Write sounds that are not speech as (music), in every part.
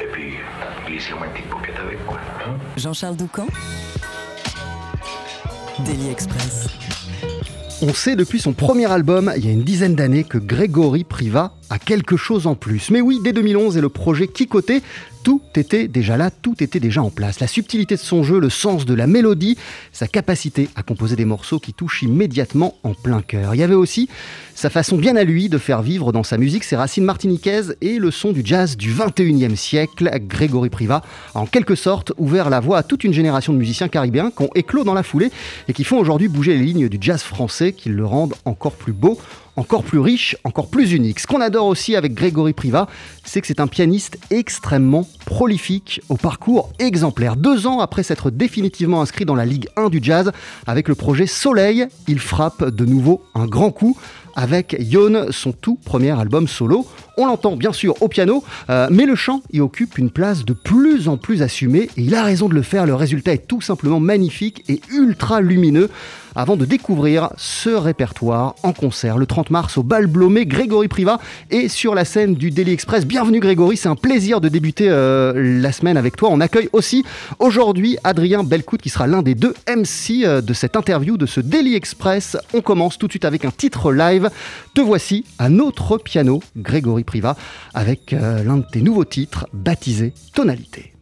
Et puis, glissez-moi une petite bouquette avec, quoi. hein. Jean-Charles Doucan Daily Express. On sait depuis son premier album, il y a une dizaine d'années, que Grégory Priva a quelque chose en plus. Mais oui, dès 2011 et le projet Kikoté, tout était déjà là, tout était déjà en place. La subtilité de son jeu, le sens de la mélodie, sa capacité à composer des morceaux qui touchent immédiatement en plein cœur. Il y avait aussi sa façon bien à lui de faire vivre dans sa musique ses racines martiniquaises et le son du jazz du 21e siècle. Grégory Priva a en quelque sorte ouvert la voie à toute une génération de musiciens caribéens qui ont éclos dans la foulée et qui font aujourd'hui bouger les lignes du jazz français qui le rendent encore plus beau encore plus riche, encore plus unique. Ce qu'on adore aussi avec Grégory Priva, c'est que c'est un pianiste extrêmement prolifique, au parcours exemplaire. Deux ans après s'être définitivement inscrit dans la Ligue 1 du jazz, avec le projet Soleil, il frappe de nouveau un grand coup avec Yon, son tout premier album solo. On l'entend bien sûr au piano, euh, mais le chant y occupe une place de plus en plus assumée et il a raison de le faire. Le résultat est tout simplement magnifique et ultra lumineux. Avant de découvrir ce répertoire en concert le 30 mars au Bal Blomé, Grégory Priva est sur la scène du Daily Express. Bienvenue Grégory, c'est un plaisir de débuter euh, la semaine avec toi. On accueille aussi aujourd'hui Adrien Belcout qui sera l'un des deux MC euh, de cette interview de ce Daily Express. On commence tout de suite avec un titre live. Te voici à notre piano, Grégory Priva, avec euh, l'un de tes nouveaux titres baptisé Tonalité.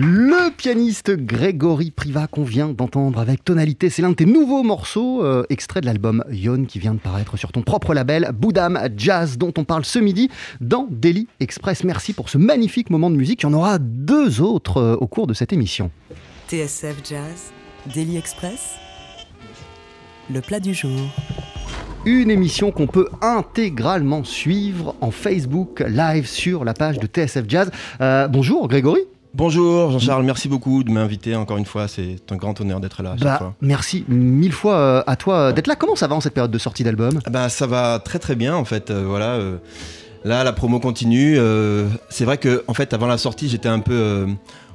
Le pianiste Grégory Priva qu'on vient d'entendre avec tonalité, c'est l'un de tes nouveaux morceaux, euh, extrait de l'album Yon qui vient de paraître sur ton propre label, Boudam Jazz, dont on parle ce midi dans Daily Express. Merci pour ce magnifique moment de musique. Il y en aura deux autres euh, au cours de cette émission. TSF Jazz, Daily Express, le plat du jour. Une émission qu'on peut intégralement suivre en Facebook Live sur la page de TSF Jazz. Euh, bonjour Grégory. Bonjour Jean-Charles, merci beaucoup de m'inviter encore une fois. C'est un grand honneur d'être là. Bah, merci mille fois euh, à toi d'être là. Comment ça va en cette période de sortie d'album? Ah bah, ça va très très bien en fait. euh, voilà. euh, là, la promo continue. euh, c'est vrai que en fait, avant la sortie, j'étais un peu, euh,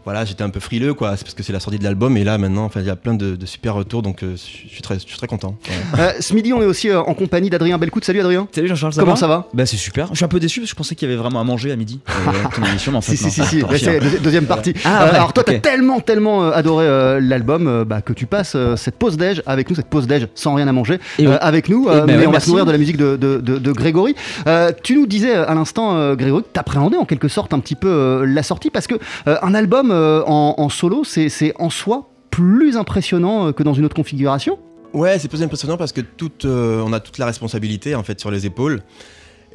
voilà, j'étais un peu frileux quoi. C'est parce que c'est la sortie de l'album et là maintenant, enfin, il y a plein de, de super retours, donc euh, je suis très, je suis très content. (laughs) Euh, Ce midi, on est aussi euh, en compagnie d'Adrien Belcout. Salut Adrien. Salut Jean-Charles, ça Comment va ça va? Bah c'est super. Je suis un peu déçu parce que je pensais qu'il y avait vraiment à manger à midi. euh, (laughs) émission, mais en fait Si, non, si, si, si. c'est la deuxi- deuxième partie. Ah, Euh, ouais, alors, toi, t'as ok. tellement, tellement euh, adoré euh, l'album euh, bah, que tu passes euh, cette pause déj avec nous, cette pause déj sans rien à manger Et euh, oui. avec nous. Euh, ben mais ouais, on va se nourrir de la musique de, de- de- de Grégory. Euh, tu nous disais à l'instant, euh, Grégory, que t'appréhendais en quelque sorte un petit peu euh, la sortie parce que euh, un album en, en solo, c'est c'est en soi plus impressionnant euh, que dans une autre configuration? Ouais, c'est plus impressionnant parce que toute, euh, on a toute la responsabilité en fait sur les épaules.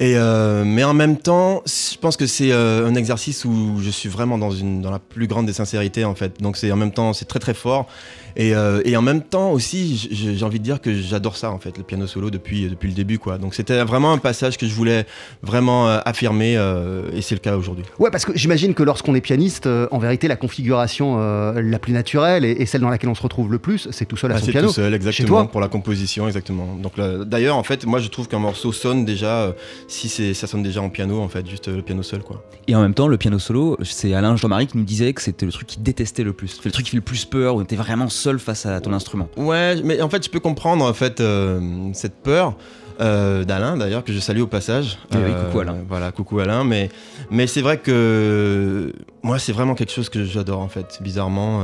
Et euh, mais en même temps, je pense que c'est euh, un exercice où je suis vraiment dans une dans la plus grande des sincérités en fait. Donc c'est en même temps c'est très très fort. Et, euh, et en même temps aussi, j'ai envie de dire que j'adore ça en fait, le piano solo depuis depuis le début quoi. Donc c'était vraiment un passage que je voulais vraiment euh, affirmer euh, et c'est le cas aujourd'hui. Ouais, parce que j'imagine que lorsqu'on est pianiste, euh, en vérité, la configuration euh, la plus naturelle et, et celle dans laquelle on se retrouve le plus, c'est tout seul à Ah, son c'est piano. tout seul, Chez exactement, toi pour la composition, exactement. Donc d'ailleurs, en fait, moi, je trouve qu'un morceau sonne déjà, euh, si c'est, ça sonne déjà en piano, en fait, juste euh, le piano seul, quoi. Et en même temps, le piano solo, c'est Alain Jean-Marie qui nous disait que c'était le truc qu'il détestait le plus. C'est le truc qui fait le plus peur, où t'es vraiment seul face à ton instrument. Ouais, mais en fait, je peux comprendre en fait euh, cette peur. euh, d'Alain d'ailleurs que je salue au passage. Eh oui, coucou Alain. Voilà, coucou Alain. Mais mais c'est vrai que moi c'est vraiment quelque chose que j'adore en fait. Bizarrement,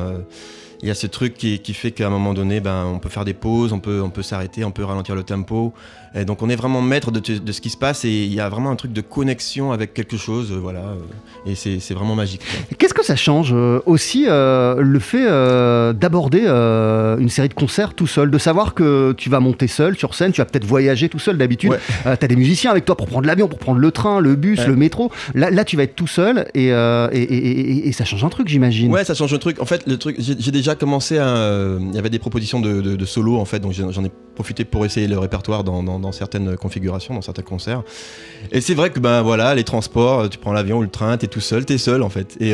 il y a ce truc qui, qui fait qu'à un moment donné, ben on peut faire des pauses, on peut on peut s'arrêter, on peut ralentir le tempo. Et donc on est vraiment maître de, de ce qui se passe et il y a vraiment un truc de connexion avec quelque chose, euh, voilà. euh, et c'est vraiment magique. Qu'est-ce que ça change euh, aussi euh, le fait euh, d'aborder euh, une série de concerts tout seul, de savoir que tu vas monter seul sur scène, tu vas peut-être voyager tout seul d'habitude. Ouais. Euh, T'as des musiciens avec toi pour prendre l'avion, pour prendre le train, le bus, Ouais. le métro. Là, là, tu vas être tout seul et, et, et- et- et ça change un truc, j'imagine. Ouais, ça change un truc. En fait, le truc, j'ai déjà commencé à. Il y avait des propositions de, de- de solo, en fait, donc j'en j'en ai profité pour essayer le répertoire dans, dans- dans certaines configurations, dans certains concerts. Et c'est vrai que, ben voilà, les transports, euh, tu prends l'avion ou le train, t'es tout seul, t'es seul, en fait. Et.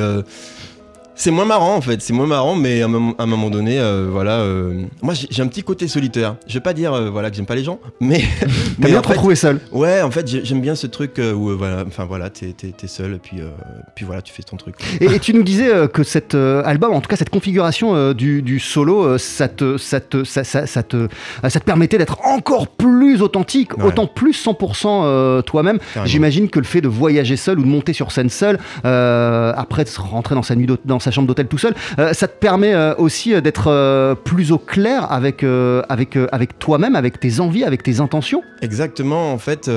C'est moins marrant en fait, c'est moins marrant, mais à un moment, donné, euh, voilà, euh, moi j'ai un petit côté solitaire. Je vais pas dire euh, voilà que j'aime pas les gens, (laughs) mais T'as mais bien en te fait, retrouver seul. ouais, en fait j'ai- j'aime bien ce truc euh, où euh, voilà, enfin voilà, t'es t'es- t'es seul et puis euh, puis voilà, tu fais ton truc. Et, et tu nous disais euh, que cet euh, album, en tout cas cette configuration euh, du, du solo, euh, ça, te, ça, te, ça, ça- ça te, euh, ça te permettait d'être encore plus authentique, Ouais. autant plus 100% euh, toi-même. Carrément. J'imagine que le fait de voyager seul ou de monter sur scène seul, euh, après de se rentrer dans sa, nuit dans sa chambre d'hôtel tout seul, euh, ça te permet euh, aussi euh, d'être plus au clair avec, avec, avec toi-même, avec tes envies, avec tes intentions. Exactement, en fait,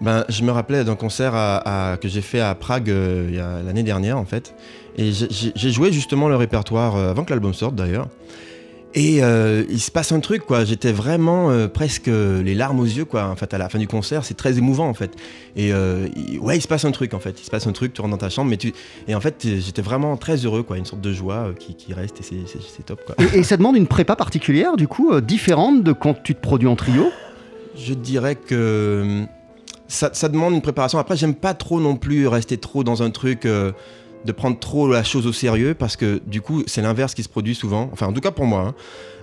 ben, je me rappelais d'un concert que j'ai fait à Prague l'année dernière, en fait. Et j'ai- joué justement le répertoire avant que l'album sorte d'ailleurs. Et euh, il se passe un truc, quoi. J'étais vraiment euh, presque euh, les larmes aux yeux, quoi. En fait, à la fin du concert, c'est très émouvant, en fait. Et il- ouais, il se passe un truc, en fait. Il se passe un truc, tu rentres dans ta chambre, mais tu. Et en fait, j'étais vraiment très heureux, quoi. Une sorte de joie qui, qui reste et c'est- top, quoi. Et, et ça demande une prépa particulière, du coup, différente de quand tu te produis en trio? Je dirais que ça, ça demande une préparation. Après, j'aime pas trop non plus rester trop dans un truc, de prendre trop la chose au sérieux, parce que du coup, c'est l'inverse qui se produit souvent. Enfin, en tout cas pour moi. hein.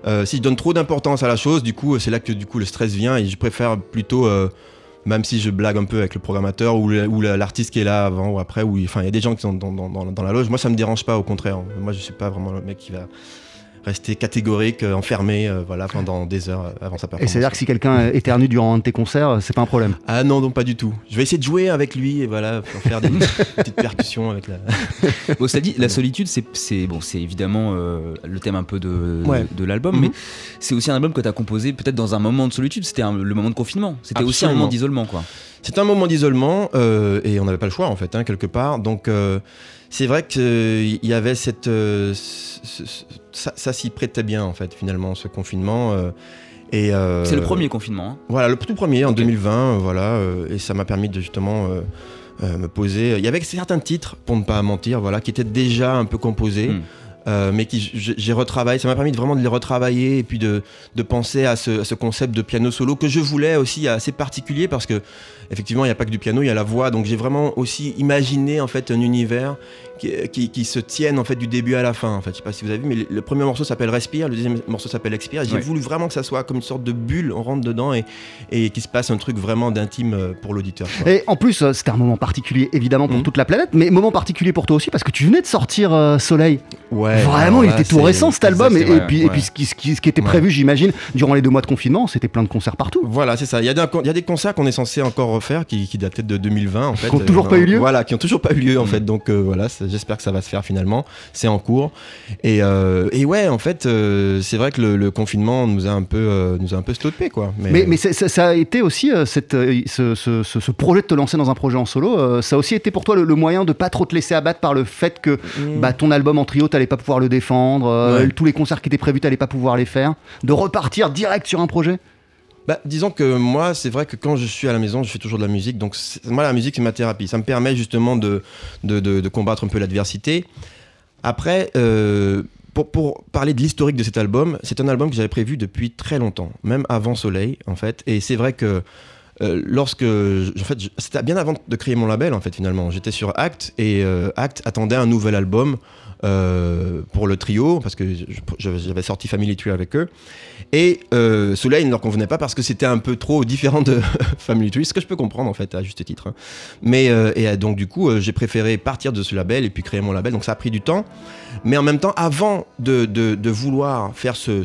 Euh, si je donne trop d'importance à la chose, du coup, c'est là que du coup le stress vient et je préfère plutôt. euh, même si je blague un peu avec le programmateur ou l'artiste qui est là avant ou après, il y a des gens qui sont dans, la loge, moi ça me dérange pas, au contraire. Moi je suis pas vraiment le mec qui va rester catégorique, euh, enfermé, euh, voilà, pendant des heures euh, avant sa Et performance. c'est-à-dire que si quelqu'un éternue durant un de tes concerts, c'est pas un problème. Ah non, non, pas du tout. Je vais essayer de jouer avec lui et voilà, pour faire des (laughs) petites percussions avec la. (laughs) Bon, cela dit, la solitude, c'est, c'est, bon, c'est évidemment euh, le thème un peu de, Ouais. de l'album, Mhm. mais c'est aussi un album que tu as composé peut-être dans un moment de solitude. C'était le moment de confinement. C'était aussi un moment d'isolement, quoi. c'était un moment d'isolement euh, et on n'avait pas le choix en fait, hein, quelque part. Donc euh, c'est vrai qu'il y avait cette. euh, ce- ce- ça ça s'y prêtait bien en fait, finalement, ce confinement. euh, et, euh, C'est le premier confinement. hein. Voilà, le tout premier en Ok. 2020, euh, voilà, euh, et ça m'a permis de justement euh, euh, me poser. Il y avait certains titres, pour ne pas mentir, voilà, qui étaient déjà un peu composés. Hmm. euh, mais qui j'ai retravaillé, ça m'a permis de vraiment de les retravailler et puis de, de penser à ce, à ce concept de piano solo que je voulais aussi assez particulier parce que effectivement il n'y a pas que du piano, il y a la voix, donc j'ai vraiment aussi imaginé en fait un univers qui, qui, qui se tienne en fait du début à la fin. En fait, je sais pas si vous avez vu, mais le, le premier morceau s'appelle Respire, le deuxième morceau s'appelle Expire. J'ai voulu vraiment que ça soit comme une sorte de bulle, on rentre dedans et, et qu'il se passe un truc vraiment d'intime euh, pour l'auditeur. Et en plus, euh, c'était un moment particulier évidemment pour Mhm. toute la planète, mais moment particulier pour toi aussi parce que tu venais de sortir euh, Soleil. Ouais, Vraiment, il était tout récent cet album. Et, puis, et puis ce, qui, ce qui- ce qui était prévu, j'imagine, durant les deux mois de confinement, c'était plein de concerts partout. Voilà, c'est ça. Il y, a des, il y a des concerts qu'on est censé encore refaire qui, qui dataient de 2020 en fait. Qui ont toujours Euh, pas eu lieu Voilà, qui ont toujours pas eu lieu en fait. Donc euh, voilà, j'espère que ça va se faire finalement. C'est en cours. Et, euh, et ouais, en fait, c'est vrai que le, le confinement nous a un peu, nous a un peu stoppé quoi. Mais, ça, ça a été aussi cette, ce, ce- ce- ce projet de te lancer dans un projet en solo. ça a aussi été pour toi le, le moyen de pas trop te laisser abattre par le fait que Mm. bah, ton album en trio, t'allais pas pouvoir le défendre, Ouais. tous les concerts qui étaient prévus, t'allais pas pouvoir les faire, de repartir direct sur un projet? Bah, disons que moi, c'est vrai que quand je suis à la maison, je fais toujours de la musique. Donc, moi, la musique, c'est ma thérapie. Ça me permet justement de, de, combattre un peu l'adversité. Après, euh, pour, pour parler de l'historique de cet album, c'est un album que j'avais prévu depuis très longtemps, même avant Soleil, en fait. Et c'est vrai que euh, lorsque. En fait, c'était bien avant de créer mon label, en fait, finalement. J'étais sur Act et euh, Act attendait un nouvel album. Euh, pour le trio parce que j'avais sorti Family Tree avec eux et euh, Soleil ne leur convenait pas parce que c'était un peu trop différent de (laughs) Family Tree, ce que je peux comprendre en fait à juste titre. hein. Mais euh, et euh, donc du coup, j'ai préféré partir de ce label et puis créer mon label. Donc ça a pris du temps. Mais en même temps, avant de, vouloir faire ce,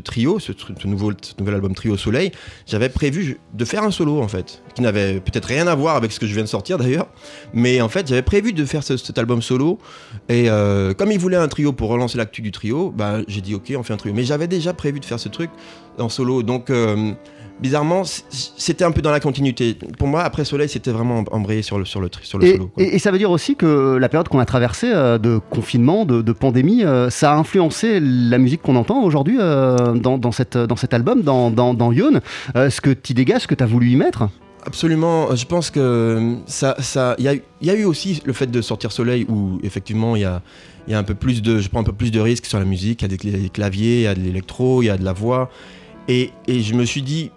trio, ce, nouveau, nouvel album Trio Soleil, j'avais prévu de faire un solo en fait, qui n'avait peut-être rien à voir avec ce que je viens de sortir d'ailleurs. Mais en fait, j'avais prévu de faire ce- cet album solo. Et comme ils voulaient un trio pour relancer l'actu du trio, bah, j'ai dit ok, on fait un trio. Mais j'avais déjà prévu de faire ce truc en solo. Donc euh, bizarrement, c'était un peu dans la continuité. Pour moi, après Soleil, c'était vraiment embrayé sur le, sur le, sur le Et, solo. quoi. et- et ça veut dire aussi que la période qu'on a traversée euh, de confinement, de, de pandémie, euh, ça a influencé la musique qu'on entend aujourd'hui euh, dans, dans, cette, dans cet album, dans, dans, dans Yon. Euh, ce que tu dégages, ce que tu as voulu y mettre? Absolument, je pense que ça, ça, il y a, eu- aussi le fait de sortir Soleil où effectivement il y a, y a un peu plus de, je prends un peu plus de risques sur la musique. Il y a des, cla- des claviers, il y a de l'électro, il y a de la voix, et, je me suis dit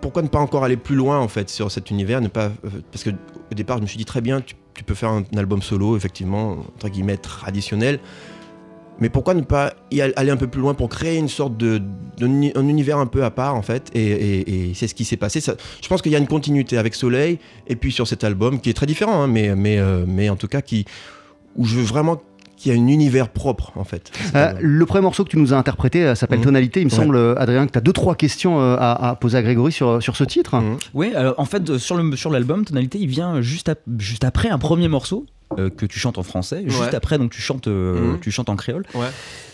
pourquoi ne pas encore aller plus loin en fait sur cet univers, ne pas, euh, parce que au départ je me suis dit très bien, tu, tu peux faire un album solo effectivement entre guillemets traditionnel. Mais pourquoi ne pas y al- aller un peu plus loin pour créer une sorte de, un univers un peu à part en fait Et, c'est ce qui s'est passé. Je pense qu'il y a une continuité avec Soleil et puis sur cet album qui est très différent, hein, mais, mais, euh, mais en tout cas qui, où je veux vraiment qu'il y a un univers propre en fait. Euh, le premier morceau que tu nous as interprété euh, s'appelle Mhm. Tonalité. Il me Ouais. semble, euh, Adrien, que tu as deux, trois questions à, à poser à Grégory sur, sur ce titre. Mhm. Alors en fait, sur le sur l'album, Tonalité, il vient juste, juste après un premier morceau euh, que tu chantes en français. Juste Ouais. après, donc tu chantes, euh, Mhm. tu chantes en créole. Ouais.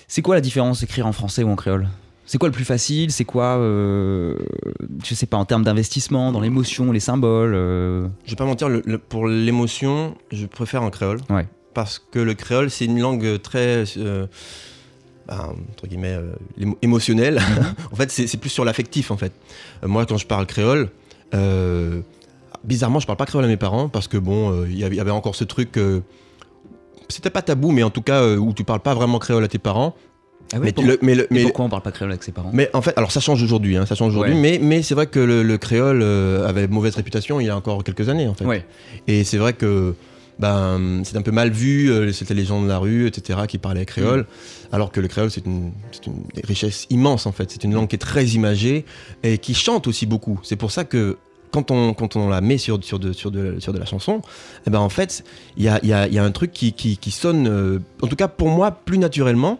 C'est quoi la différence écrire en français ou en créole? C'est quoi le plus facile? C'est quoi, euh, je sais pas, en termes d'investissement, dans l'émotion, les symboles euh, Je vais pas mentir, le- le- pour l'émotion, je préfère en créole. Ouais. Parce que le créole, c'est une langue très. euh, bah, entre guillemets, euh, émo- émotionnelle. (laughs) en fait, c'est plus sur l'affectif, en fait. Euh, moi, quand je parle créole, bizarrement, je parle pas créole à mes parents parce que, bon, il y avait- encore ce truc. c'était pas tabou, mais en tout cas, où tu parles pas vraiment créole à tes parents. Ah ouais, mais, pour- le- mais le- mais mais- pourquoi on parle pas créole avec ses parents? Mais en fait, alors ça change aujourd'hui, hein, ça change aujourd'hui, Ouais. mais, mais c'est vrai que le, le créole euh, avait mauvaise réputation il y a encore quelques années en fait. Ouais. Et c'est vrai que ben, c'est un peu mal vu, euh, c'était les gens de la rue, etc., qui parlaient créole, Mm. alors que le créole c'est une, une richesse immense en fait, c'est une langue qui est très imagée et qui chante aussi beaucoup. C'est pour ça que quand on, quand on la met sur, sur, de, sur, de, sur de la chanson, eh ben en fait, il y a, y, a, y a un truc qui, qui, qui sonne, euh, en tout cas pour moi, plus naturellement.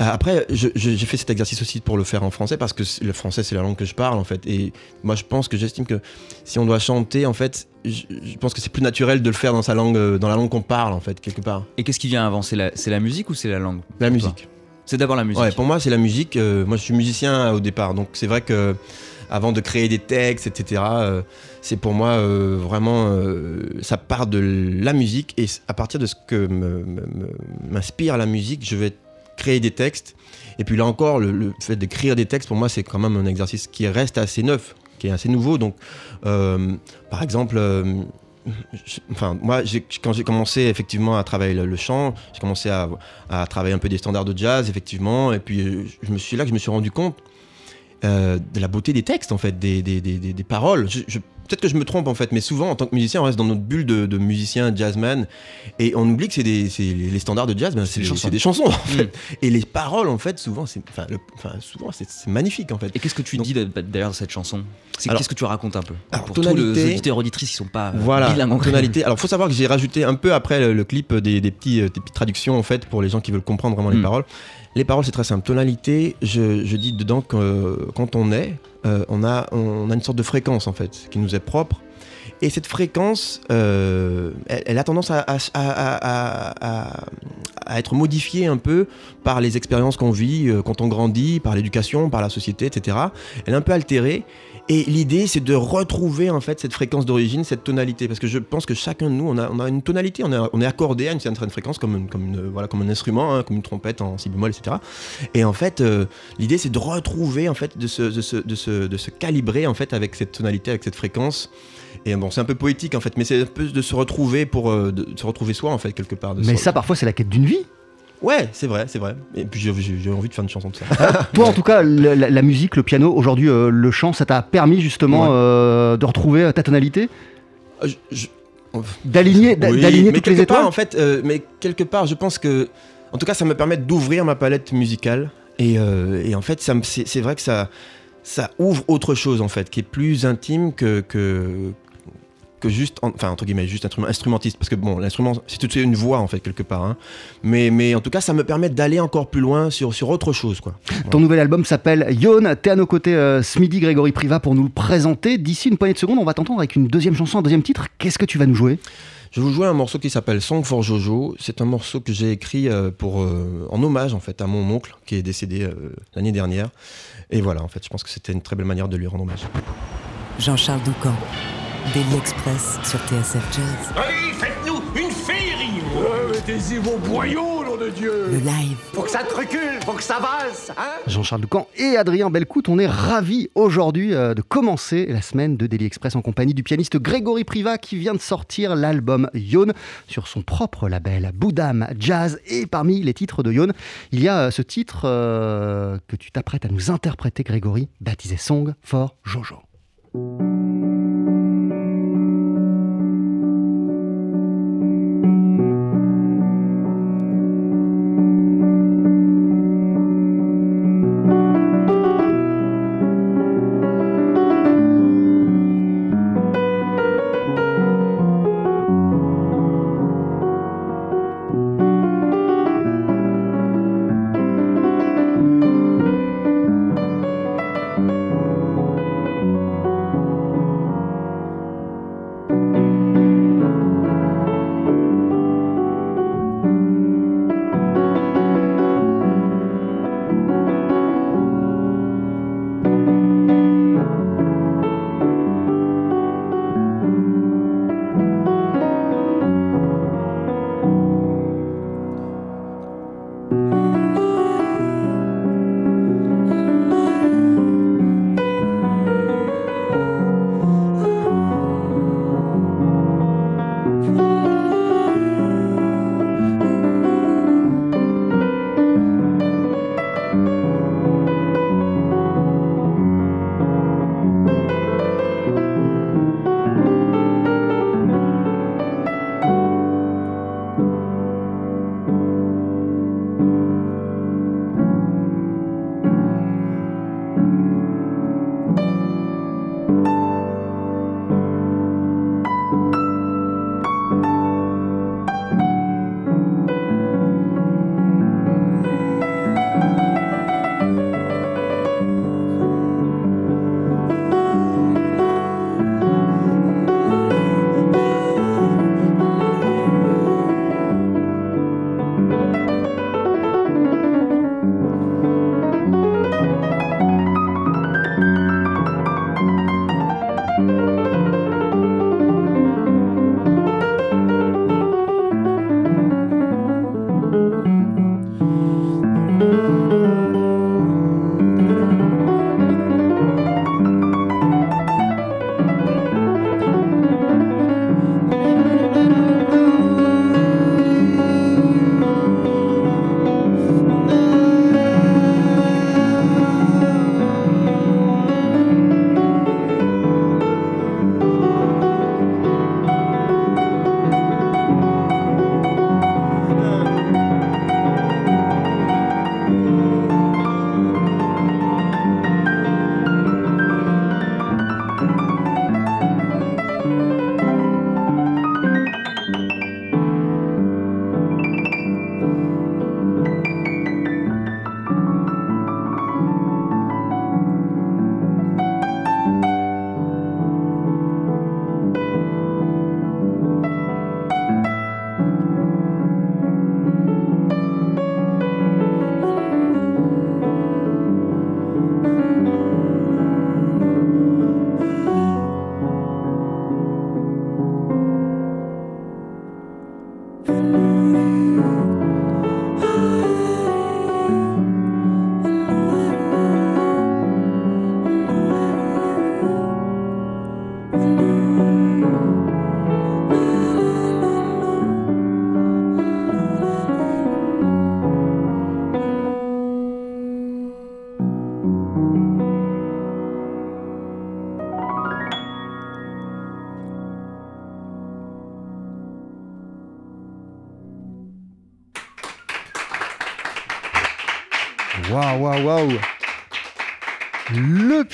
Euh, Après, j'ai fait cet exercice aussi pour le faire en français parce que le français c'est la langue que je parle en fait. Et moi je pense que j'estime que si on doit chanter en fait, je, je pense que c'est plus naturel de le faire dans sa langue, euh, dans la langue qu'on parle en fait quelque part. Et qu'est-ce qui vient avant? C'est la, musique ou c'est la langue La musique. C'est d'abord la musique. Ouais, pour moi c'est la musique. Euh, moi je suis musicien euh, au départ, donc c'est vrai que avant de créer des textes, etc. euh, c'est pour moi euh, vraiment, euh, ça part de la musique et à partir de ce que m'inspire la musique, je vais créer des textes. Et puis là encore, le, le fait d'écrire des textes, pour moi, c'est quand même un exercice qui reste assez neuf, qui est assez nouveau. Donc, euh, par exemple, euh, enfin, moi, quand j'ai commencé effectivement à travailler le, chant, j'ai commencé à, travailler un peu des standards de jazz, effectivement, et puis euh, je me suis là que je me suis rendu compte de la beauté des textes, en fait, des, des, des, des- paroles. Peut-être que je me trompe, en fait, mais souvent, en tant que musicien, on reste dans notre bulle de, de musicien, jazzman, et on oublie que c'est des, les standards de jazz, ben, c'est des des, chansons. en fait. Et les paroles, en fait, souvent, c'est, souvent, magnifique, en fait. Et qu'est-ce que tu Donc- dis d'ailleurs dans cette chanson? C'est Qu'est-ce que tu racontes un peu? Alors, Pour tous les tonalité- auditeurs auditrices qui sont pas euh, Voilà, en tonalité. Alors, faut savoir que j'ai rajouté un peu après le, le clip des, des petits, euh, des petites traductions en fait pour les gens qui veulent comprendre vraiment les Mm. paroles. Les paroles, c'est très simple. Tonalité, je, je dis dedans que euh, quand on est, euh, on, a, on a une sorte de fréquence en fait qui nous est propre. Et cette fréquence, euh, elle, a tendance à- à- à- à être modifiée un peu par les expériences qu'on vit euh, quand on grandit, par l'éducation, par la société, etc. Elle est un peu altérée. Et l'idée, c'est de retrouver en fait cette fréquence d'origine, cette tonalité, parce que je pense que chacun de nous, on a, on a une tonalité, on est, on est accordé à une certaine fréquence, comme, une- comme, une- voilà, comme un instrument, hein, comme une trompette en si bémol, etc. Et en fait, euh, l'idée, c'est de retrouver, en fait, de se, de, se, de, se, de se calibrer en fait avec cette tonalité, avec cette fréquence. Et bon, c'est un peu poétique en fait, mais c'est un peu de se retrouver pour euh, de, se retrouver soi en fait quelque part. de Mais ça, parfois, c'est la quête d'une vie. Ouais, c'est vrai, c'est vrai. Et puis j'ai- envie de faire une chanson de ça. (laughs) Toi, en tout cas, la, la musique, le piano, aujourd'hui, euh, le chant, ça t'a permis justement Ouais. euh, de retrouver ta tonalité? Euh, je- je- D'aligner Oui, toutes les quelque part, étoiles? en fait, euh, mais quelque part, je pense que, en tout cas, ça me permet d'ouvrir ma palette musicale. Et, euh, et en fait, c'est c'est vrai que ça, ça ouvre autre chose, en fait, qui est plus intime que, que, que juste, en- enfin, entre guillemets, juste instrument- instrumentiste. Parce que bon, l'instrument, c'est tout de suite une voix, en fait, quelque part. hein. Mais, mais en tout cas, ça me permet d'aller encore plus loin sur, sur autre chose, quoi. Ton nouvel album s'appelle Yon. T'es à nos côtés, euh, ce midi, Grégory Priva, pour nous le présenter. D'ici une poignée de secondes, on va t'entendre avec une deuxième chanson, un deuxième titre. Qu'est-ce que tu vas nous jouer? Je vais vous jouer un morceau qui s'appelle Song for Jojo. C'est un morceau que j'ai écrit euh, pour, euh, en hommage en fait à mon oncle qui est décédé euh, l'année dernière. Et voilà, en fait, je pense que c'était une très belle manière de lui rendre hommage. Jean-Charles Doucan, Daily Express sur TSF Jazz. Allez, faites-nous une féerie Mettez-y vos boyaux, nom de Dieu Le live. Faut que ça te recule, faut que ça valse, hein Jean-Charles Doucan et Adrien Belcout, on est ravis aujourd'hui euh, de commencer la semaine de Daily Express en compagnie du pianiste Grégory Priva qui vient de sortir l'album Yon sur son propre label Boudam Jazz. Et parmi les titres de Yon, il y a euh, ce titre euh, que tu t'apprêtes à nous interpréter, Grégory, baptisé Song for Jojo. Jojo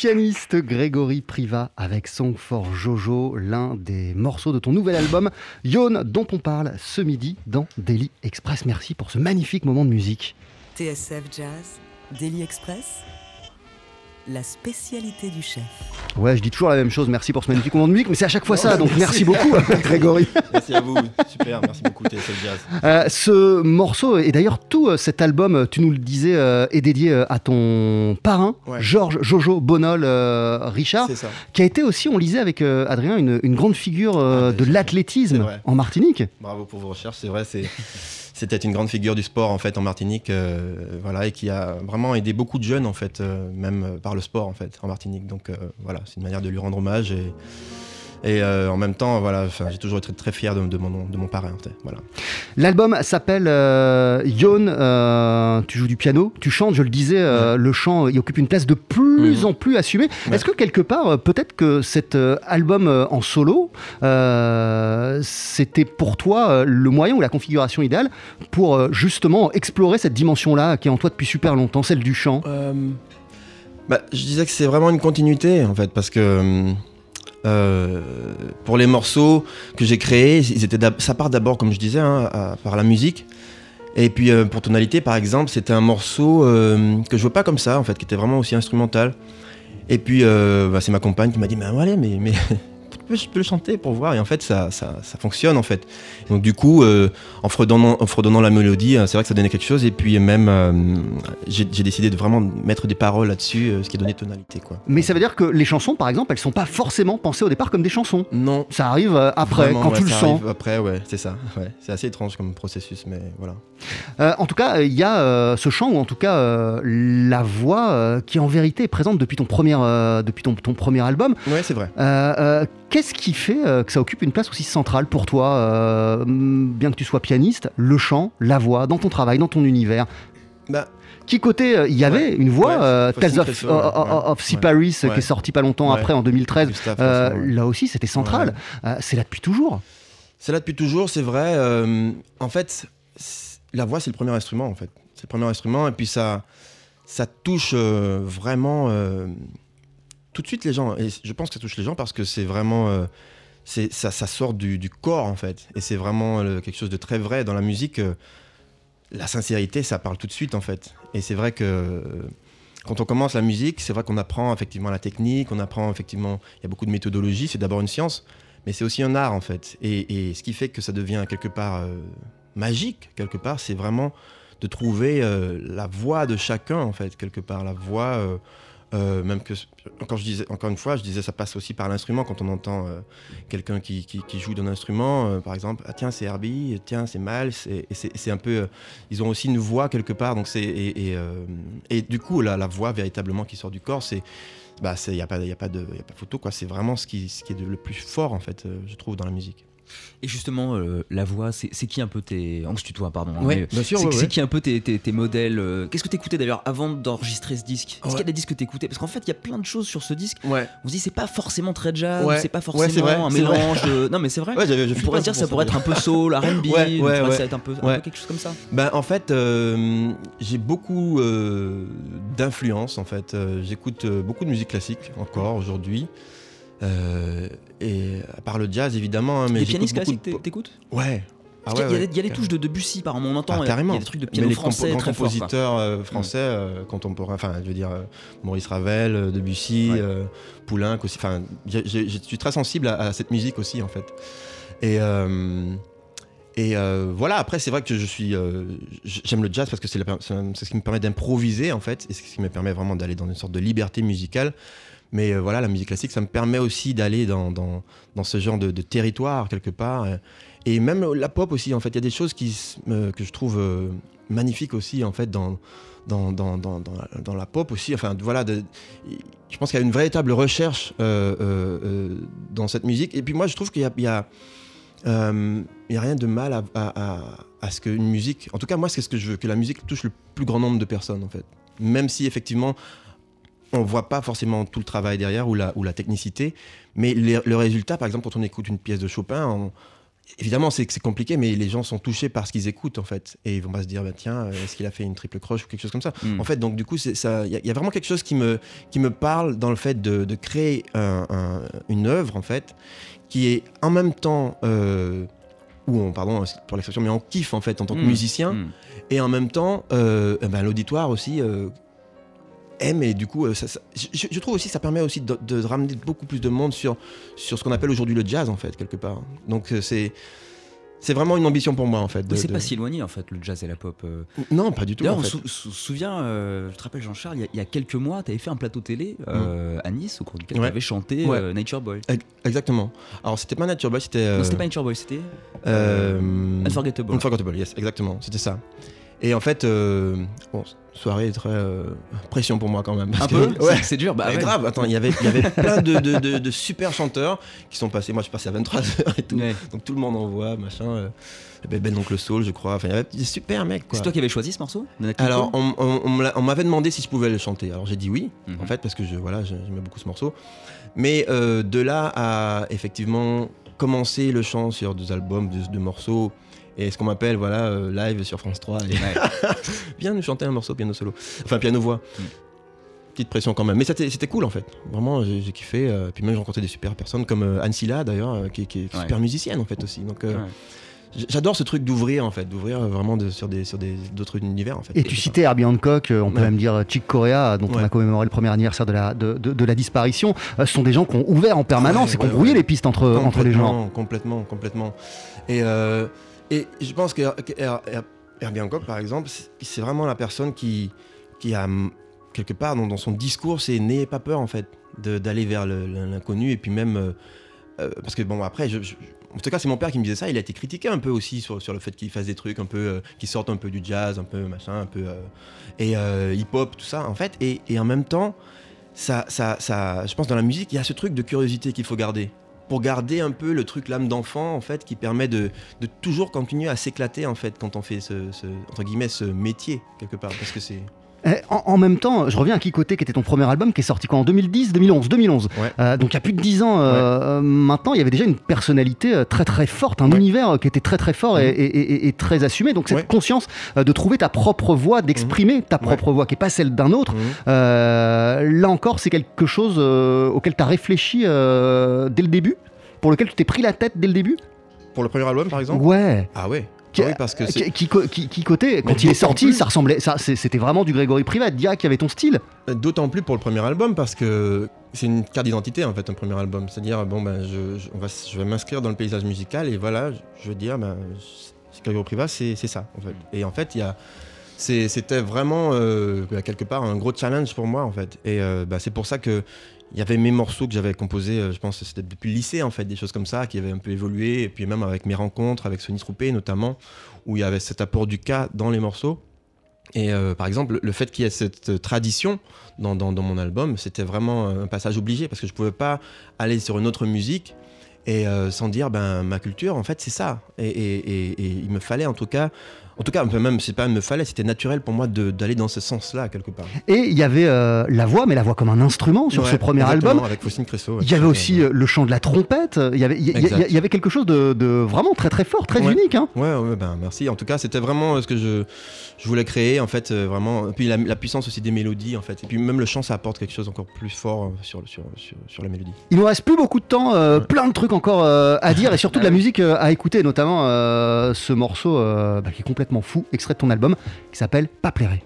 pianiste Grégory Priva avec Song for Jojo, l'un des morceaux de ton nouvel album Yon dont on parle ce midi dans Daily Express. Merci pour ce magnifique moment de musique. TSF Jazz, Daily Express, la spécialité du chef. Ouais, je dis toujours la même chose. Merci pour ce magnifique moment de musique, mais c'est à chaque fois ça. Donc merci, beaucoup, (laughs) Grégory. Merci à vous. Super. Merci beaucoup, TSF Jazz. Euh, ce morceau et d'ailleurs tout euh, cet album, euh, tu nous le disais, euh, est dédié à ton parrain, Ouais. Georges Jojo Bonol euh, Richard, qui a été aussi, on lisait avec euh, Adrien, une, une grande figure euh, Ah, de l'athlétisme en Martinique. Bravo pour vos recherches, c'est vrai, c'est c'était une grande figure du sport en fait en Martinique, euh, voilà, et qui a vraiment aidé beaucoup de jeunes en fait, euh, même par le sport en fait en Martinique. Donc euh, voilà, c'est une manière de lui rendre hommage et euh, en même temps, voilà, j'ai toujours été très fier de, de mon nom- de mon parrain. en fait, Voilà. L'album s'appelle euh, Yon, euh, tu joues du piano, tu chantes, je le disais, euh, le chant il occupe une place de plus Mhm. en plus assumée. Ouais. Est-ce que quelque part, peut-être que cet album en solo, euh, c'était pour toi le moyen ou la configuration idéale pour justement explorer cette dimension-là qui est en toi depuis super longtemps, celle du chant? Bah, je disais que c'est vraiment une continuité en fait, parce que euh, pour les morceaux que j'ai créés, ils étaient ça part d'abord, comme je disais, hein, par la musique. Et puis euh, pour tonalité, par exemple, c'était un morceau euh, que je veux pas comme ça, en fait, qui était vraiment aussi instrumental. Et puis bah, c'est ma compagne qui m'a dit, mais allez, mais, mais je peux le chanter pour voir. Et en fait, ça, ça, ça fonctionne en fait. Donc du coup, euh, en, fredonnant, en fredonnant la mélodie, euh, c'est vrai que ça donnait quelque chose. Et puis même, euh, j'ai décidé de vraiment mettre des paroles là-dessus, euh, ce qui donnait tonalité, quoi. Mais ça veut dire que les chansons, par exemple, elles sont pas forcément pensées au départ comme des chansons. Non. Ça arrive après, Vraiment, quand ouais, tu le sens. Après, ouais, c'est ça. Ouais. C'est assez étrange comme processus, mais voilà. Euh, en tout cas, il y a ce chant, ou en tout cas la voix, qui en vérité est présente depuis ton premier, depuis ton, ton premier album. Ouais, c'est vrai. Euh, euh, Qu'est-ce qui fait euh, que ça occupe une place aussi centrale pour toi, euh, mm, bien que tu sois pianiste, le chant, la voix, dans ton travail, dans ton univers? Bah, qui côté, euh, il y avait Ouais. une voix, Ouais, euh, Tales of, Sea Ouais. Paris, qui est sorti pas longtemps après, en 2013. Gustave Euh, François, ouais. Là aussi, c'était central. C'est là depuis toujours. C'est là depuis toujours, c'est vrai. en fait, la voix, c'est le premier instrument, en fait. C'est le premier instrument, et puis ça, ça touche vraiment tout de suite les gens. Et je pense que ça touche les gens parce que c'est vraiment. euh, ça, sort du, corps, en fait. Et c'est vraiment euh, quelque chose de très vrai. Dans la musique, euh, la sincérité, ça parle tout de suite, en fait. Et c'est vrai que. quand on commence la musique, c'est vrai qu'on apprend effectivement la technique, on apprend effectivement, il y a beaucoup de méthodologie, c'est d'abord une science, mais c'est aussi un art en fait. Et, et ce qui fait que ça devient quelque part magique, quelque part, c'est vraiment de trouver la voix de chacun en fait, quelque part, la voix. Euh, même que je disais encore une fois je disais ça passe aussi par l'instrument. Quand on entend euh, quelqu'un qui, joue d'un instrument euh, par exemple ah tiens c'est Herbie tiens c'est Miles un peu ils ont aussi une voix quelque part donc et, du coup la, la voix véritablement qui sort du corps c'est bah il y a pas y a pas de y photo quoi. C'est vraiment ce qui est le plus fort en fait je trouve dans la musique Et justement, euh, la voix, c'est qui un peu tes. On se tutoie, pardon. hein, Ouais, mais bien sûr, C'est ouais, qui un peu tes, tes- tes modèles euh, Qu'est-ce que t'écoutais d'ailleurs avant d'enregistrer ce disque? Est-ce Ouais. qu'il y a des disques que t'écoutais? Parce qu'en fait, il y a plein de choses sur ce disque. On se dit, c'est pas forcément très jazz, c'est pas forcément vrai, un mélange. de- Non, mais c'est vrai. je On suis pourrait pas dire ça pourrait être un peu soul, R&B, (laughs) ça va être un peu, un peu quelque chose comme ça. Ben, en fait, euh, j'ai beaucoup d'influence. En fait, j'écoute beaucoup de musique classique encore aujourd'hui. Euh, et à part le jazz, évidemment. hein, mais Des j'écoute pianistes classiques, de t'écoutes? Ouais. Ah Parce qu'il y a- ouais, il y a des- il y a des ouais, touches de Debussy, par moment on entend. Ah, carrément. Il y a des trucs de Mais piano les français compo- très compositeurs euh, français, euh, contemporains, enfin, je veux dire, euh, Maurice Ravel, euh, Debussy, Ouais. Poulenc aussi. Enfin, je suis très sensible à, à cette musique aussi, en fait. Et, et voilà, après, c'est vrai que je suis. J'aime le jazz parce que c'est ce qui me permet d'improviser, en fait, et c'est ce qui me permet vraiment d'aller dans une sorte de liberté musicale. Mais euh, voilà, la musique classique, ça me permet aussi d'aller dans, dans, dans ce genre de, territoire, quelque part. euh, Et même la pop aussi, en fait, il y a des choses qui, euh, que je trouve magnifiques aussi, en fait, dans, dans, dans, dans, dans la, pop aussi. Enfin, voilà, je pense qu'il y a une véritable recherche dans cette musique. Et puis moi, je trouve qu'il y a, il y a, il y a rien de mal à, à, à, à ce qu'une musique... En tout cas, moi, c'est ce que je veux, que la musique touche le plus grand nombre de personnes, en fait. Même si, effectivement, on voit pas forcément tout le travail derrière ou la, ou la technicité, mais les- le résultat, par exemple, quand on écoute une pièce de Chopin, on- évidemment, c'est que c'est compliqué, mais les gens sont touchés par ce qu'ils écoutent, en fait. Et ils vont pas se dire, bah, tiens, euh, est-ce qu'il a fait une triple croche ou quelque chose comme ça? Mm. En fait, donc, du coup. Il y, a- il y a vraiment quelque chose qui me, qui me parle dans le fait de, de créer un- un- une œuvre, en fait, qui est en même temps. euh, ou on, pardon pour l'expression, mais on kiffe en fait en tant que Mm. musicien, Mm. et en même temps, euh, eh ben, l'auditoire aussi euh, aime, et du coup, euh, ça- ça- je, je trouve aussi que ça permet aussi de, de ramener beaucoup plus de monde sur, sur ce qu'on appelle aujourd'hui le jazz, en fait, quelque part. Donc, euh, c'est. C'est vraiment une ambition pour moi en fait. de- Mais c'est de- pas si éloigné en fait, le jazz et la pop. euh. Non, pas du tout. D'ailleurs, on se sou- se souvient, euh, je te rappelle Jean-Charles, il y a- il y, a quelques mois, tu avais fait un plateau télé euh, à Nice au cours duquel Ouais. tu avais chanté Ouais. euh, Nature Boy. Ex- Exactement. Alors c'était pas Nature Boy, c'était. Non, c'était pas Nature Boy, c'était Unforgettable. Unforgettable, yes, exactement. C'était ça. Et en fait, euh, bon, soirée très euh, pression pour moi quand même. parce Un que- peu Ouais. C'est- dur, bah ouais. grave, attends, il y avait, il y avait plein de, de- de- de super chanteurs qui sont passés. Moi, je suis passé à 23h et tout. Ouais. Donc tout le monde en voit, machin. euh, Ben Oncle Soul, je crois. Enfin, il y avait des super mecs, quoi. C'est toi qui avais choisi ce morceau? Alors, on, m'avait demandé si je pouvais le chanter. Alors, j'ai dit oui, Mhm. en fait, parce que je, voilà, j'aimais beaucoup ce morceau. Mais euh, de là à effectivement commencer le chant sur deux albums, deux, deux morceaux, et ce qu'on m'appelle voilà euh, live sur France 3, et (laughs) viens nous chanter un morceau piano solo, enfin piano-voix. Mhm. Petite pression quand même, mais c'était cool en fait. Vraiment, j'ai kiffé. euh, puis même j'ai rencontré des super personnes comme euh, Anne Silla d'ailleurs, euh, qui, qui est Ouais. super musicienne en fait aussi. Donc euh, Ouais. j'adore ce truc d'ouvrir en fait, d'ouvrir vraiment de- sur des sur des d'autres univers en fait. Et tu citais Herbie Hancock, on peut Ouais. même dire Chick Corea, dont on a commémoré le premier anniversaire de la, de, de- de la disparition. Ce sont des gens qui ont ouvert en permanence Ouais, et qui ont brouillé ouais. les pistes entre, entre les gens. Complètement, complètement. Et, euh, et je pense que que Her- Her- Herbie Hancock, par exemple, c'est- vraiment la personne qui, qui a, quelque part, dans, son discours, c'est n'ayez pas peur, en fait, d'aller vers l'inconnu. Et puis même, euh, euh, parce que bon, après, en tout cas, c'est mon père qui me disait ça. Il a été critiqué un peu aussi sur, sur le fait qu'il fasse des trucs un peu, euh, qui un peu du jazz, un peu machin, un peu et hip-hop, tout ça, en fait. Et, et en même temps, ça, ça, ça, je pense dans la musique, il y a ce truc de curiosité qu'il faut garder. Pour garder un peu le truc l'âme d'enfant, en fait, qui permet de, toujours continuer à s'éclater, en fait, quand on fait ce, ce- entre guillemets, ce métier, quelque part. Parce que c'est. Eh, En, en même temps, je reviens à Kikoté, qui était ton premier album, qui est sorti quoi en 2010, 2011, 2011. Ouais. Euh, donc il y a plus de 10 ans euh, maintenant, il y avait déjà une personnalité euh, très très forte, un Ouais. univers euh, qui était très très fort et, et- et- et très assumé. Donc cette conscience de trouver ta propre voix, d'exprimer ta propre voix, qui est pas celle d'un autre. Mhm. Euh, là encore, c'est quelque chose auquel tu as réfléchi dès le début, pour lequel tu t'es pris la tête dès le début? Pour le premier album, par exemple? Ouais. Ah ouais. Qui- oui, parce que. Qui, qui, qui- côté, quand Mais il est sorti, plus- ça ressemblait, ça, c'était vraiment du Grégory Privat, Dia qui avait ton style. D'autant plus pour le premier album parce que c'est une carte d'identité en fait un premier album. C'est-à-dire bon ben je, je- on va, je vais m'inscrire dans le paysage musical et voilà je veux dire ben Grégory Privat c'est ça en fait. Et en fait il y a c'était vraiment euh, quelque part un gros challenge pour moi en fait. Et euh, bah, c'est pour ça que il y avait mes morceaux que j'avais composés, euh, je pense c'était depuis le lycée en fait, des choses comme ça qui avaient un peu évolué. Et puis même avec mes rencontres avec Sonny Troupé notamment, où il y avait cet apport du cas dans les morceaux. Et par exemple, le fait qu'il y ait cette tradition dans, mon album, c'était vraiment un passage obligé parce que je pouvais pas aller sur une autre musique et sans dire ben ma culture en fait c'est ça et il me fallait en tout cas en tout cas même c'est pas me fallait c'était naturel pour moi d'aller dans ce sens là quelque part Et il y avait euh, la voix, mais la voix comme un instrument sur Ouais, ce premier album. avec Faustine Cresso Il y avait aussi euh, le chant de la trompette. Il y avait, il y, y- quelque chose de, de vraiment très très fort, très Ouais. unique. Hein. Ouais, ben merci. En tout cas, c'était vraiment euh, ce que je, je voulais créer, en fait, vraiment. Et puis la, la puissance aussi des mélodies, en fait. Et puis même le chant, ça apporte quelque chose encore plus fort sur, sur, sur, sur la mélodie. Il nous reste plus beaucoup de temps, euh, plein de trucs encore euh, à dire et surtout de la (laughs) musique à écouter, notamment ce morceau bah, qui est complètement fou, extrait de ton album, qui s'appelle Pas plairer.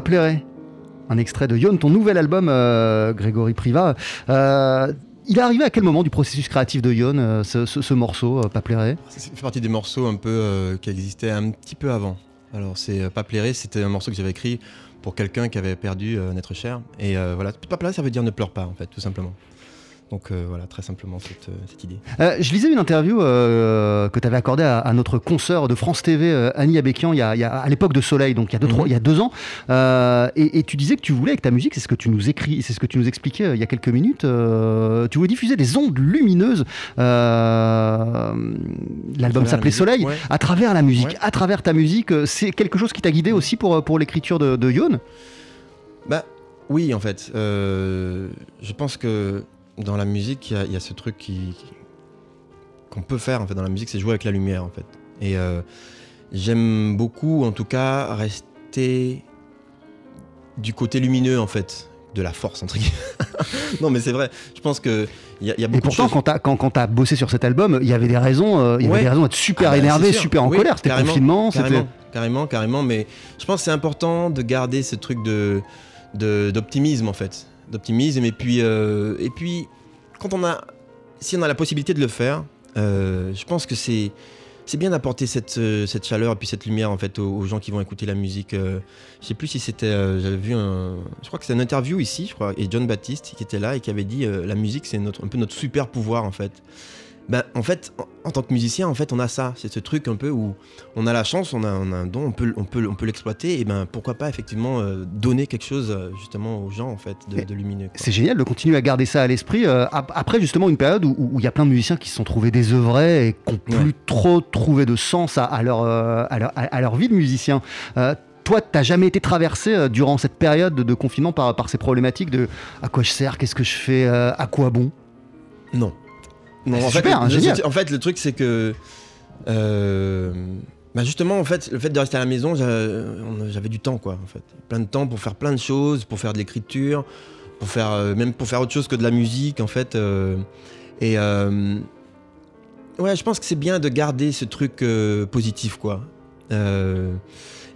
Pas. Un extrait de Yon, ton nouvel album, euh, Grégory Priva. Euh, il est arrivé à quel moment du processus créatif de Yon, euh, ce, ce- ce morceau, Pas plairait? Ça fait partie des morceaux un peu qui existaient un petit peu avant. Alors, c'est Pas c'était un morceau que j'avais écrit pour quelqu'un qui avait perdu un être cher. Et voilà, Pas ça veut dire ne pleure pas, en fait, tout simplement. Donc euh, voilà, très simplement cette, euh, cette idée. Euh, je lisais une interview euh, que tu avais accordée à, à notre consoeur de France TV, Annie Abékian, il y a, il y a- à l'époque de Soleil, donc il y a deux, Mhm. trois- il y a deux ans. Et, et tu disais que tu voulais avec ta musique, c'est ce que tu nous écris, c'est ce que tu nous expliquais il y a quelques minutes. tu voulais diffuser des ondes lumineuses. L'album la s'appelait Soleil. ouais. À travers la musique, Ouais. à travers ta musique, c'est quelque chose qui t'a guidé aussi pour, pour l'écriture de, de Yon Bah oui, en fait. Je pense que dans la musique, il y a- il y, a ce truc qui qu'on peut faire en fait dans la musique, c'est jouer avec la lumière en fait. Et euh, j'aime beaucoup, en tout cas, rester du côté lumineux en fait de la force entre guillemets. (laughs) non mais c'est vrai. Je pense que il y, a- y a Et beaucoup pourtant, de choses. quand t'as quand, quand t'as bossé sur cet album, il y avait des raisons, euh, il y avait des raisons d'être super Ah bah, énervé, super en Oui, colère. C'était confinement, c'était. Carrément, carrément, carrément, mais je pense que c'est important de garder ce truc de- d'optimisme en fait, d'optimisme et puis euh, et puis quand on a si on a la possibilité de le faire, euh, je pense que c'est c'est bien d'apporter cette, euh, cette chaleur et puis cette lumière en fait aux, gens qui vont écouter la musique. euh, je sais plus si c'était, j'avais vu un, je crois que c'est une interview ici, je crois, et John Baptiste qui était là et qui avait dit la musique c'est notre un peu notre super pouvoir en fait. Ben, en fait, en, en tant que musicien, en fait, on a ça. C'est ce truc un peu où on a la chance, on a, on a un don, on peut, on peut, on peut l'exploiter. Et ben, pourquoi pas effectivement euh, donner quelque chose euh, justement aux gens en fait de, lumineux. C'est génial de continuer à garder ça à l'esprit. euh, ap- après, justement, une période où il y a plein de musiciens qui se sont trouvés désœuvrés et qui n'ont plus Ouais. trop trouvé de sens à, à leur, euh, à, leur, à- leur vie de musicien. Toi, t'as jamais été traversé euh, durant cette période de, de confinement par, par ces problématiques de à quoi je sers, qu'est-ce que je fais, euh, à quoi bon? Non. Non, C'est en super, fait, génial. En fait, le truc, c'est que. euh, bah justement, en fait, le fait de rester à la maison, j'a- on- j'avais du temps, quoi, en fait. Plein de temps pour faire plein de choses, pour faire de l'écriture, pour faire, euh, même pour faire autre chose que de la musique, en fait. euh, et. ouais, je pense que c'est bien de garder ce truc positif, quoi.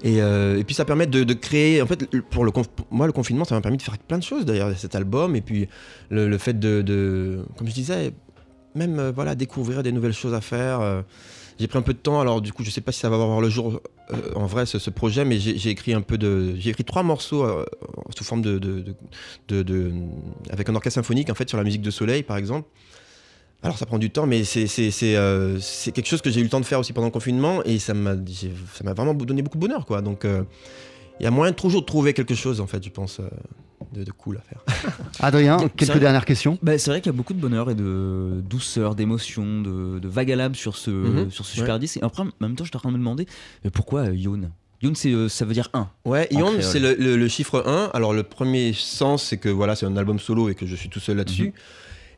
Et, euh, et puis ça permet de, de créer, en fait, pour, le pour moi, le confinement, ça m'a permis de faire plein de choses, d'ailleurs, cet album, et puis le, le fait de, de- comme je disais, même euh, voilà, découvrir des nouvelles choses à faire. euh. j'ai pris un peu de temps, alors du coup, je sais pas si ça va voir le jour euh, en vrai ce, ce projet, mais j'ai écrit un peu de, j'ai écrit trois morceaux sous forme de, de, de- avec un orchestre symphonique en fait sur la musique de Soleil, par exemple. Alors ça prend du temps, mais c'est quelque chose que j'ai eu le temps de faire aussi pendant le confinement et ça m'a vraiment donné beaucoup de bonheur, quoi. Donc il y a moyen de toujours de trouver quelque chose, en fait, je pense, de, de cool à faire. (laughs) Adrien, Donc, quelques dernières questions? Bah, c'est vrai qu'il y a beaucoup de bonheur et de douceur, d'émotion, de, de vague à l'âme sur ce, Mhm. sur ce super disque. Et après, en même temps, je suis en train de me demander mais pourquoi euh, Youn, c'est, euh, ça veut dire un. Ouais, En Ion, créole. c'est le, le- le chiffre 1. Alors, le premier sens, c'est que voilà, c'est un album solo et que je suis tout seul là-dessus. Mhm.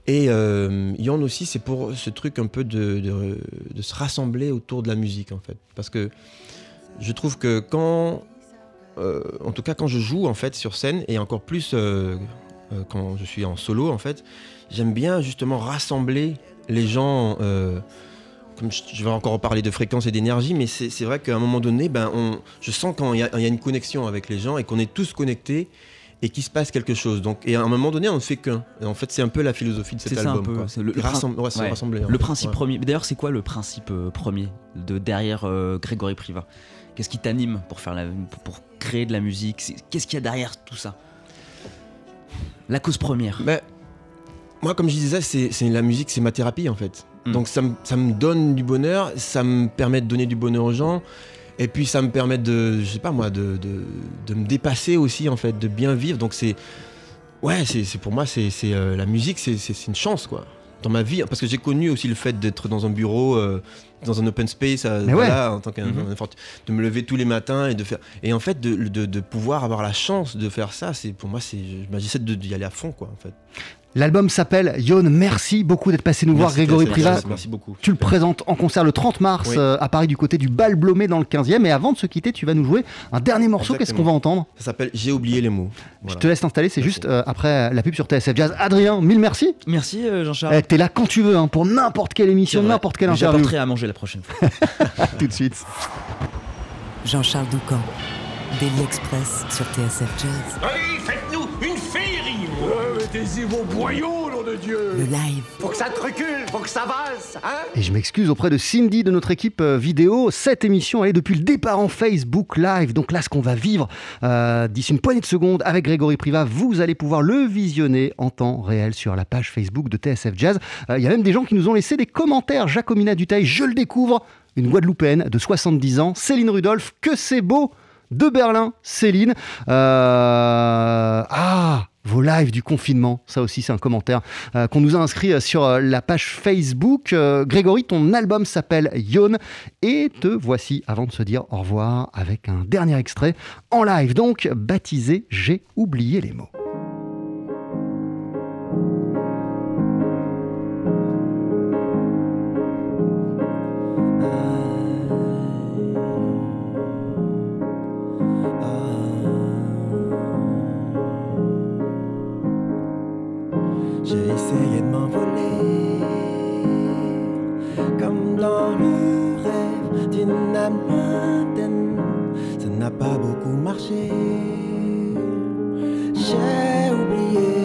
Et euh, Ion aussi, c'est pour ce truc un peu de, de- de se rassembler autour de la musique, en fait. Parce que je trouve que quand. Euh, en tout cas, quand je joue, en fait, sur scène, et encore plus euh, euh, quand je suis en solo, en fait, j'aime bien justement rassembler les gens. comme je, je vais encore parler de fréquence et d'énergie, mais c'est vrai qu'à un moment donné, ben, on, je sens quand il y, a- il y a une connexion avec les gens et qu'on est tous connectés et qu'il se passe quelque chose. Donc, et à un moment donné, on ne fait qu'un. En fait, c'est un peu la philosophie de cet C'est ça un album. peu, quoi. c'est le- le Rassemble- prin- ouais, se ouais. rassembler, Le fait. principe Ouais. premier. D'ailleurs, c'est quoi le principe premier de derrière Grégory Priva Qu'est-ce qui t'anime pour faire la, pour, créer de la musique Qu'est-ce qu'il y a derrière tout ça? La cause première. Mais moi, comme je disais, c'est la musique, c'est ma thérapie en fait. Mm. Donc ça me, ça me donne du bonheur, ça me permet de donner du bonheur aux gens, et puis ça me permet de, je sais pas moi, de, de, de me dépasser aussi en fait, de bien vivre. Donc c'est, ouais, c'est pour moi, c'est c'est, euh, la musique, c'est une chance quoi. Dans ma vie, parce que j'ai connu aussi le fait d'être dans un bureau, euh, dans un open space, euh, voilà, en tant qu'un Mhm. de me lever tous les matins et de faire, et en fait de, de, de pouvoir avoir la chance de faire ça, c'est pour moi, c'est, je- j'essaie de- d'y aller à fond quoi en fait. L'album s'appelle Yon. Merci beaucoup d'être passé nous voir, Grégory Priva. merci, beaucoup. Tu le présentes en concert le 30 mars Oui. euh, à Paris du côté du Bal Blomé dans le 15e. Et avant de se quitter, tu vas nous jouer un dernier morceau. Qu'est-ce qu'on va entendre? Ça s'appelle J'ai oublié les mots. Je te laisse t'installer, c'est juste euh, après la pub sur TSF Jazz. Adrien, mille merci. Merci euh, Jean-Charles. Eh, T'es là quand tu veux hein, pour n'importe quelle émission, n'importe quelle interview. J'apporterai à manger la prochaine fois. (laughs) Tout de suite. Jean-Charles Doucan Daily Express sur TSF Jazz. Allez, Vos boyaux, nom de Dieu Le live. Faut que ça te recule, faut que ça valse, hein Et je m'excuse auprès de Cindy de notre équipe euh, vidéo. Cette émission, elle est depuis le départ en Facebook Live. Donc là, ce qu'on va vivre euh, d'ici une poignée de secondes avec Grégory Priva, vous allez pouvoir le visionner en temps réel sur la page Facebook de TSF Jazz. Euh, Il y a même des gens qui nous ont laissé des commentaires. Jacomina Duteil, je le découvre, une Guadeloupéenne de 70 ans. Céline Rudolph, que c'est beau de Berlin, Céline. Euh, Ah vos lives du confinement, ça aussi c'est un commentaire euh, qu'on nous a inscrit euh, sur euh, la page Facebook. Grégory, ton album s'appelle Yon et te voici avant de se dire au revoir avec un dernier extrait en live, donc baptisé J'ai oublié les mots. J'ai essayé de m'envoler comme dans le rêve d'une âme lointaine. Ça n'a pas beaucoup marché. J'ai oublié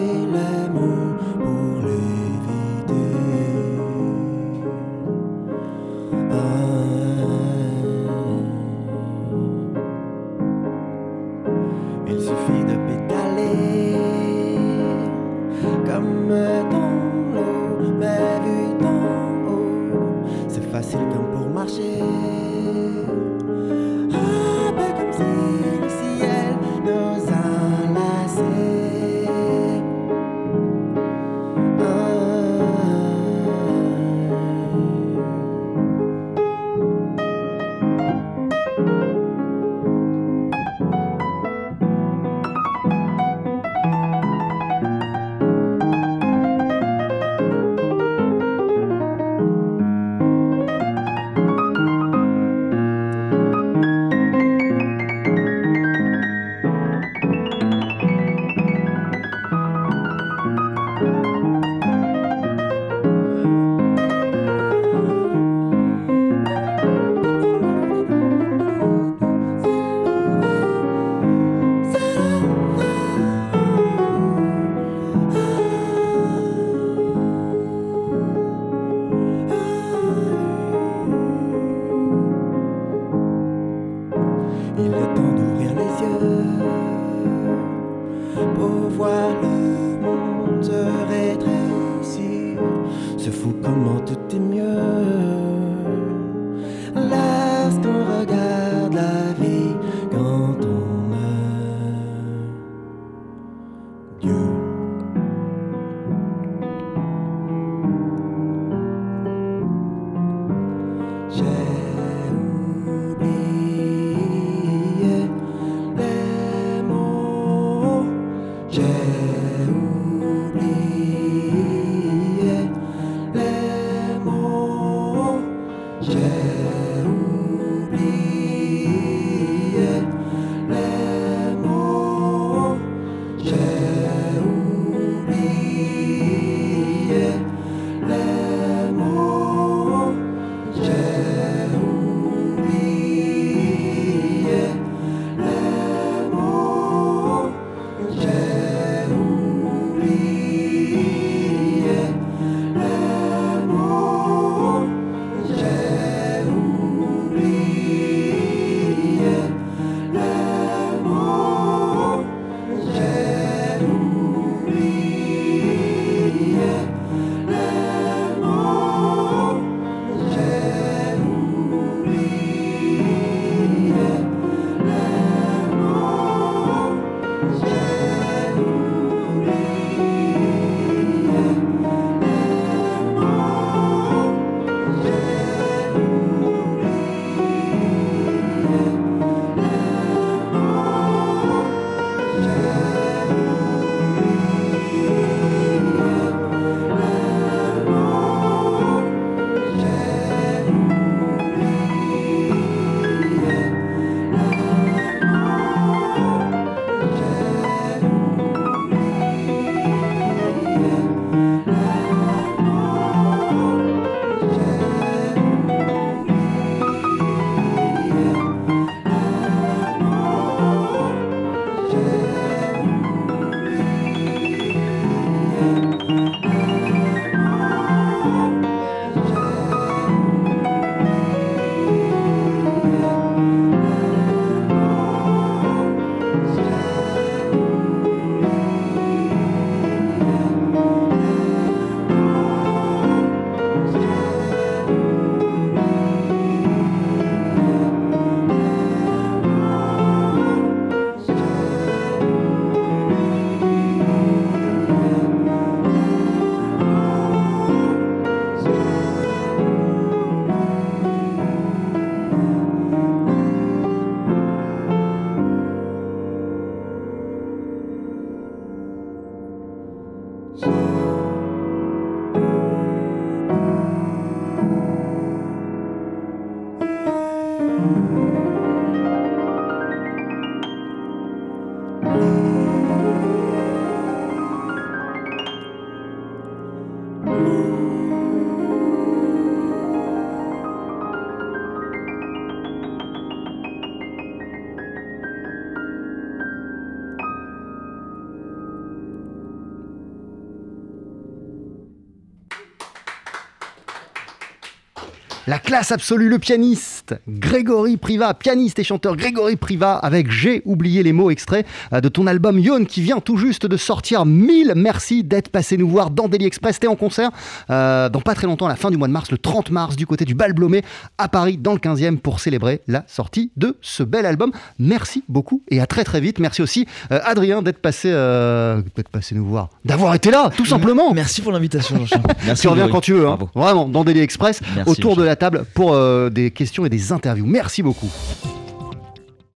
classe absolue, le pianiste Grégory Priva, pianiste et chanteur Grégory Priva avec J'ai oublié les mots extraits euh, de ton album Yon qui vient tout juste de sortir. Mille merci d'être passé nous voir dans Daily Express. T'es en concert euh, dans pas très longtemps, à la fin du mois de mars, le 30 mars, du côté du Bal Blomé à Paris, dans le 15e, pour célébrer la sortie de ce bel album. Merci beaucoup et à très très vite. Merci aussi euh, Adrien d'être passé, euh, d'être passé nous voir, d'avoir été là, tout simplement. Merci pour l'invitation, Jean-Charles. tu reviens quand tu veux, hein. Vraiment, dans Daily Express, Merci, autour de la table pour euh, des questions et interviews. Merci beaucoup.